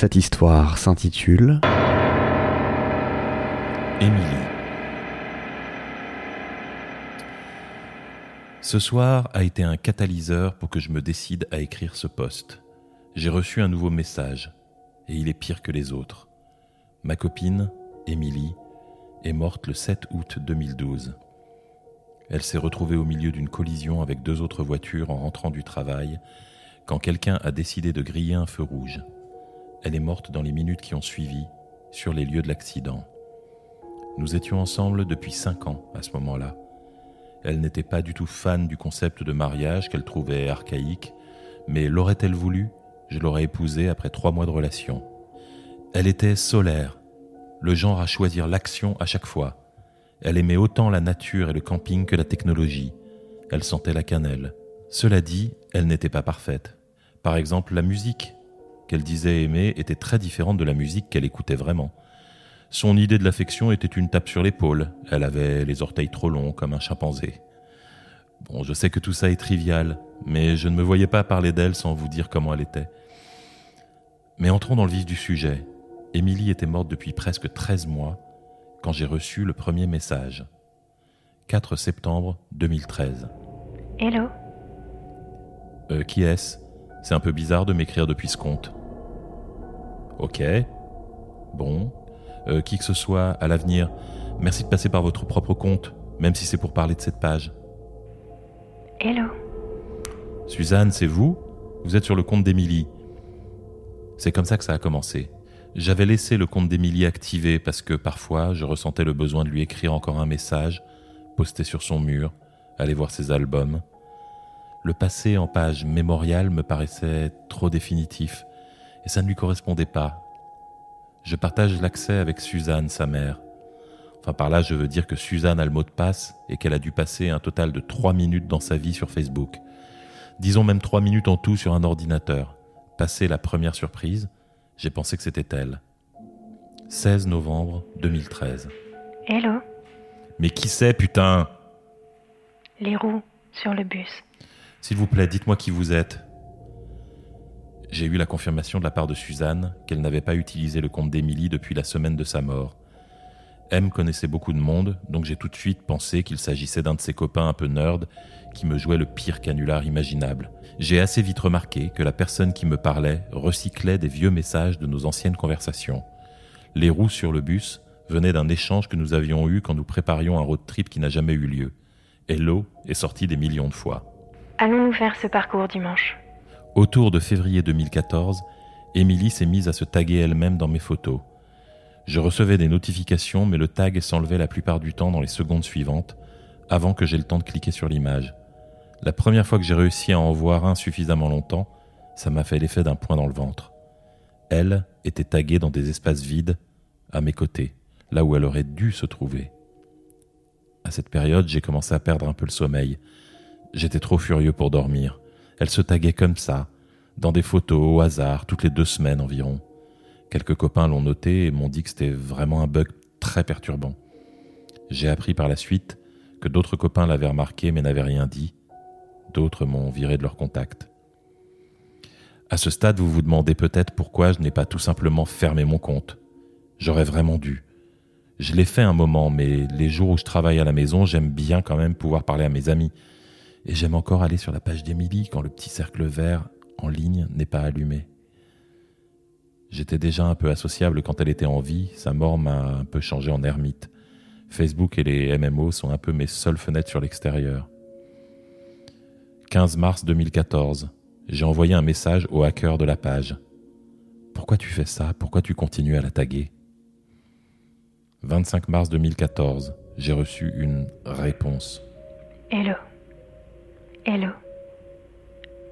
Cette histoire s'intitule Émilie. Ce soir a été un catalyseur pour que je me décide à écrire ce poste. J'ai reçu un nouveau message, et il est pire que les autres. Ma copine, Émilie, est morte le 7 août 2012. Elle s'est retrouvée au milieu d'une collision avec deux autres voitures en rentrant du travail quand quelqu'un a décidé de griller un feu rouge. Elle est morte dans les minutes qui ont suivi, sur les lieux de l'accident. Nous étions ensemble depuis cinq ans à ce moment-là. Elle n'était pas du tout fan du concept de mariage qu'elle trouvait archaïque, mais l'aurait-elle voulu? Je l'aurais épousée après trois mois de relation. Elle était solaire, le genre à choisir l'action à chaque fois. Elle aimait autant la nature et le camping que la technologie. Elle sentait la cannelle. Cela dit, elle n'était pas parfaite. Par exemple, la musique qu'elle disait aimer était très différente de la musique qu'elle écoutait vraiment. Son idée de l'affection était une tape sur l'épaule. Elle avait les orteils trop longs comme un chimpanzé. Bon, je sais que tout ça est trivial, mais je ne me voyais pas parler d'elle sans vous dire comment elle était. Mais entrons dans le vif du sujet. Émilie était morte depuis presque 13 mois quand j'ai reçu le premier message. 4 septembre 2013. Hello? Euh, qui est-ce? C'est un peu bizarre de m'écrire depuis ce compte. Ok. Bon. Euh, qui que ce soit, à l'avenir, merci de passer par votre propre compte, même si c'est pour parler de cette page. Hello. Suzanne, c'est vous? Vous êtes sur le compte d'Émilie. C'est comme ça que ça a commencé. J'avais laissé le compte d'Émilie activé parce que parfois je ressentais le besoin de lui écrire encore un message, poster sur son mur, aller voir ses albums. Le passé en page mémoriale me paraissait trop définitif et ça ne lui correspondait pas. Je partage l'accès avec Suzanne, sa mère. Enfin par là je veux dire que Suzanne a le mot de passe et qu'elle a dû passer un total de trois minutes dans sa vie sur Facebook. Disons même trois minutes en tout sur un ordinateur. Passer la première surprise, j'ai pensé que c'était elle. 16 novembre 2013. Hello. Mais qui c'est, putain? Les roues sur le bus. S'il vous plaît, dites-moi qui vous êtes. J'ai eu la confirmation de la part de Suzanne qu'elle n'avait pas utilisé le compte d'Émilie depuis la semaine de sa mort. M connaissait beaucoup de monde, donc j'ai tout de suite pensé qu'il s'agissait d'un de ses copains un peu nerd qui me jouait le pire canular imaginable. J'ai assez vite remarqué que la personne qui me parlait recyclait des vieux messages de nos anciennes conversations. Les roues sur le bus venaient d'un échange que nous avions eu quand nous préparions un road trip qui n'a jamais eu lieu. Hello est sorti des millions de fois. Allons-nous faire ce parcours dimanche? Autour de février 2014, Émilie s'est mise à se taguer elle-même dans mes photos. Je recevais des notifications, mais le tag s'enlevait la plupart du temps dans les secondes suivantes, avant que j'aie le temps de cliquer sur l'image. La première fois que j'ai réussi à en voir un suffisamment longtemps, ça m'a fait l'effet d'un point dans le ventre. Elle était taguée dans des espaces vides, à mes côtés, là où elle aurait dû se trouver. À cette période, j'ai commencé à perdre un peu le sommeil. J'étais trop furieux pour dormir. Elle se taguait comme ça, dans des photos au hasard, toutes les deux semaines environ. Quelques copains l'ont noté et m'ont dit que c'était vraiment un bug très perturbant. J'ai appris par la suite que d'autres copains l'avaient remarqué mais n'avaient rien dit. D'autres m'ont viré de leur contact. À ce stade, vous vous demandez peut-être pourquoi je n'ai pas tout simplement fermé mon compte. J'aurais vraiment dû. Je l'ai fait un moment, mais les jours où je travaille à la maison, j'aime bien quand même pouvoir parler à mes amis. Et j'aime encore aller sur la page d'Émilie quand le petit cercle vert en ligne n'est pas allumé. J'étais déjà un peu associable quand elle était en vie, sa mort m'a un peu changé en ermite. Facebook et les MMO sont un peu mes seules fenêtres sur l'extérieur. 15 mars 2014. J'ai envoyé un message au hacker de la page. Pourquoi tu fais ça? Pourquoi tu continues à la taguer? 25 mars 2014. J'ai reçu une réponse. Hello. Hello.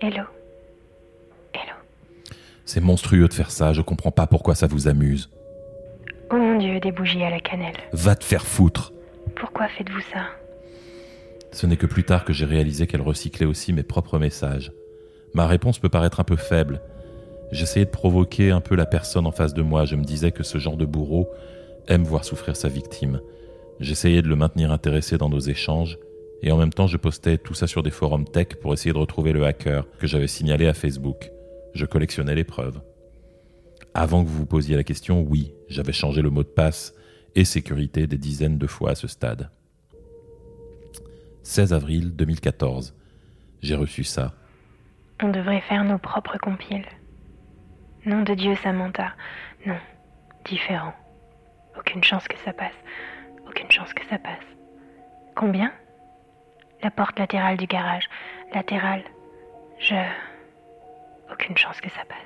Hello. Hello. C'est monstrueux de faire ça, je comprends pas pourquoi ça vous amuse. Oh mon Dieu, des bougies à la cannelle. Va te faire foutre Pourquoi faites-vous ça? Ce n'est que plus tard que j'ai réalisé qu'elle recyclait aussi mes propres messages. Ma réponse peut paraître un peu faible. J'essayais de provoquer un peu la personne en face de moi. Je me disais que ce genre de bourreau aime voir souffrir sa victime. J'essayais de le maintenir intéressé dans nos échanges, et en même temps je postais tout ça sur des forums tech pour essayer de retrouver le hacker que j'avais signalé à Facebook. Je collectionnais les preuves. Avant que vous vous posiez la question, oui, j'avais changé le mot de passe et sécurité des dizaines de fois à ce stade. 16 avril 2014. J'ai reçu ça. On devrait faire nos propres compiles. Nom de Dieu, Samantha. Non, différent. Aucune chance que ça passe. Aucune chance que ça passe. Combien? La porte latérale du garage. Latérale. Je. Aucune chance que ça passe.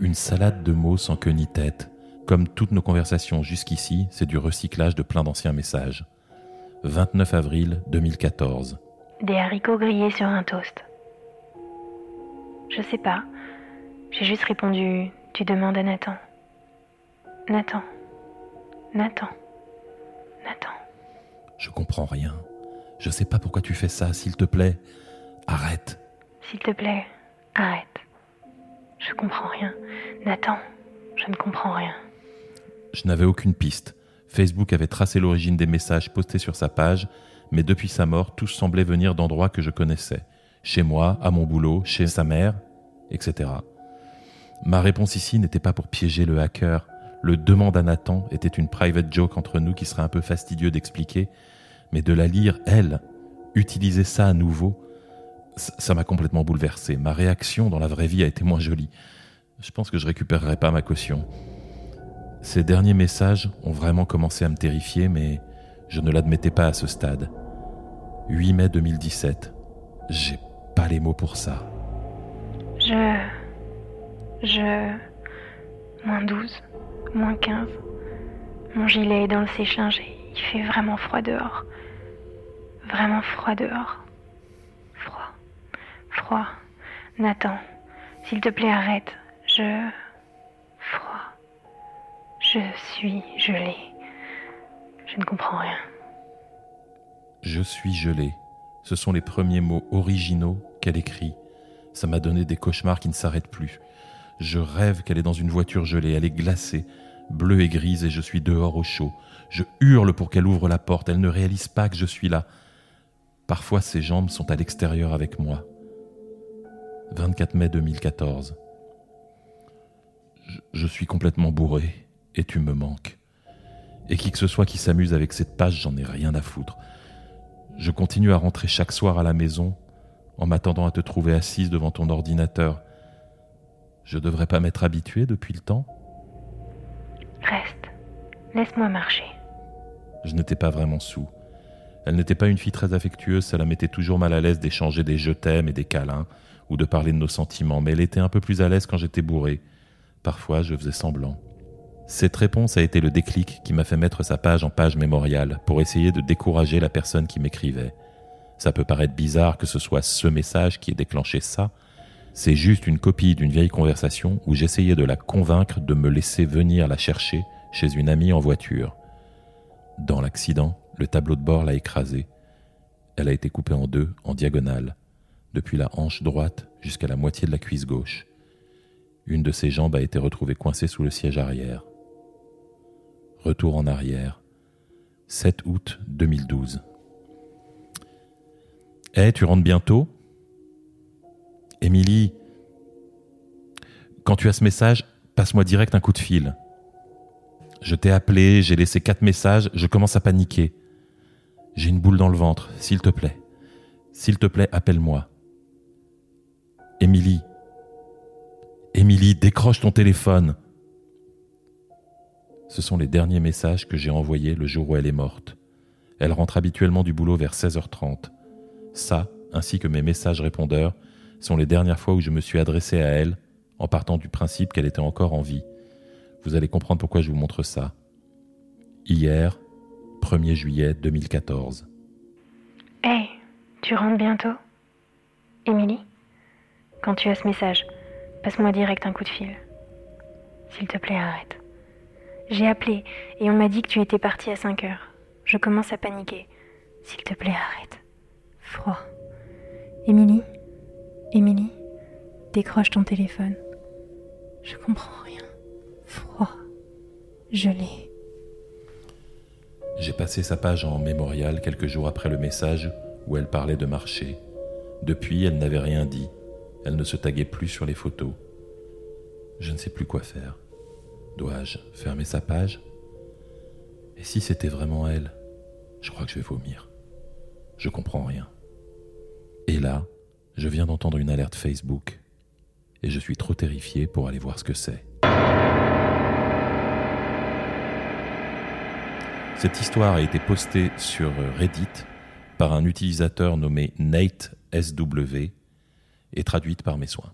Une salade de mots sans queue ni tête. Comme toutes nos conversations jusqu'ici, c'est du recyclage de plein d'anciens messages. 29 avril 2014. Des haricots grillés sur un toast. Je sais pas. J'ai juste répondu Tu demandes à Nathan. Nathan. Nathan. Nathan. Je comprends rien. Je sais pas pourquoi tu fais ça, s'il te plaît. Arrête. S'il te plaît, arrête. Je comprends rien. Nathan, je ne comprends rien. Je n'avais aucune piste. Facebook avait tracé l'origine des messages postés sur sa page, mais depuis sa mort, tous semblaient venir d'endroits que je connaissais. Chez moi, à mon boulot, chez sa mère, etc. Ma réponse ici n'était pas pour piéger le hacker. Le demande à Nathan était une private joke entre nous qui serait un peu fastidieux d'expliquer, mais de la lire, elle, utiliser ça à nouveau, ça m'a complètement bouleversé. Ma réaction dans la vraie vie a été moins jolie. Je pense que je récupérerai pas ma caution. Ces derniers messages ont vraiment commencé à me terrifier, mais je ne l'admettais pas à ce stade. 8 mai 2017. J'ai pas les mots pour ça. Je. Je. Moins 12, moins 15. Mon gilet est dans le sèche-linge il fait vraiment froid dehors. Vraiment froid dehors. Froid. Froid. Nathan, s'il te plaît, arrête. Je. Froid. Je suis gelé. Je ne comprends rien. Je suis gelé. Ce sont les premiers mots originaux qu'elle écrit. Ça m'a donné des cauchemars qui ne s'arrêtent plus. Je rêve qu'elle est dans une voiture gelée, elle est glacée, bleue et grise, et je suis dehors au chaud. Je hurle pour qu'elle ouvre la porte, elle ne réalise pas que je suis là. Parfois ses jambes sont à l'extérieur avec moi. 24 mai 2014. Je, suis complètement bourré, et tu me manques. Et qui que ce soit qui s'amuse avec cette page, j'en ai rien à foutre. Je continue à rentrer chaque soir à la maison en m'attendant à te trouver assise devant ton ordinateur. Je devrais pas m'être habitué depuis le temps Reste. Laisse-moi marcher. Je n'étais pas vraiment sous. Elle n'était pas une fille très affectueuse, ça la mettait toujours mal à l'aise d'échanger des je t'aime et des câlins, ou de parler de nos sentiments, mais elle était un peu plus à l'aise quand j'étais bourré. Parfois, je faisais semblant. Cette réponse a été le déclic qui m'a fait mettre sa page en page mémoriale pour essayer de décourager la personne qui m'écrivait. Ça peut paraître bizarre que ce soit ce message qui ait déclenché ça. C'est juste une copie d'une vieille conversation où j'essayais de la convaincre de me laisser venir la chercher chez une amie en voiture. Dans l'accident, le tableau de bord l'a écrasée. Elle a été coupée en deux, en diagonale, depuis la hanche droite jusqu'à la moitié de la cuisse gauche. Une de ses jambes a été retrouvée coincée sous le siège arrière. Retour en arrière. 7 août 2012. Eh, tu rentres bientôt? Émilie, quand tu as ce message, passe-moi direct un coup de fil. Je t'ai appelé, j'ai laissé quatre messages, je commence à paniquer. J'ai une boule dans le ventre, s'il te plaît. S'il te plaît, appelle-moi. Émilie. Émilie, décroche ton téléphone. Ce sont les derniers messages que j'ai envoyés le jour où elle est morte. Elle rentre habituellement du boulot vers 16h30. Ça, ainsi que mes messages répondeurs, sont les dernières fois où je me suis adressé à elle en partant du principe qu'elle était encore en vie. Vous allez comprendre pourquoi je vous montre ça. Hier, 1er juillet 2014. Hey, tu rentres bientôt? Émilie? Quand tu as ce message, passe-moi direct un coup de fil. S'il te plaît, arrête. J'ai appelé et on m'a dit que tu étais partie à 5 heures. Je commence à paniquer. S'il te plaît, arrête. Froid. Émilie? Émilie Décroche ton téléphone. Je comprends rien. Froid. Gelé. J'ai passé sa page en mémorial quelques jours après le message où elle parlait de marcher. Depuis, elle n'avait rien dit. Elle ne se taguait plus sur les photos. Je ne sais plus quoi faire. Dois-je fermer sa page? Et si c'était vraiment elle? Je crois que je vais vomir. Je comprends rien. Et là, je viens d'entendre une alerte Facebook et je suis trop terrifié pour aller voir ce que c'est. Cette histoire a été postée sur Reddit par un utilisateur nommé Nate SW et traduite par mes soins.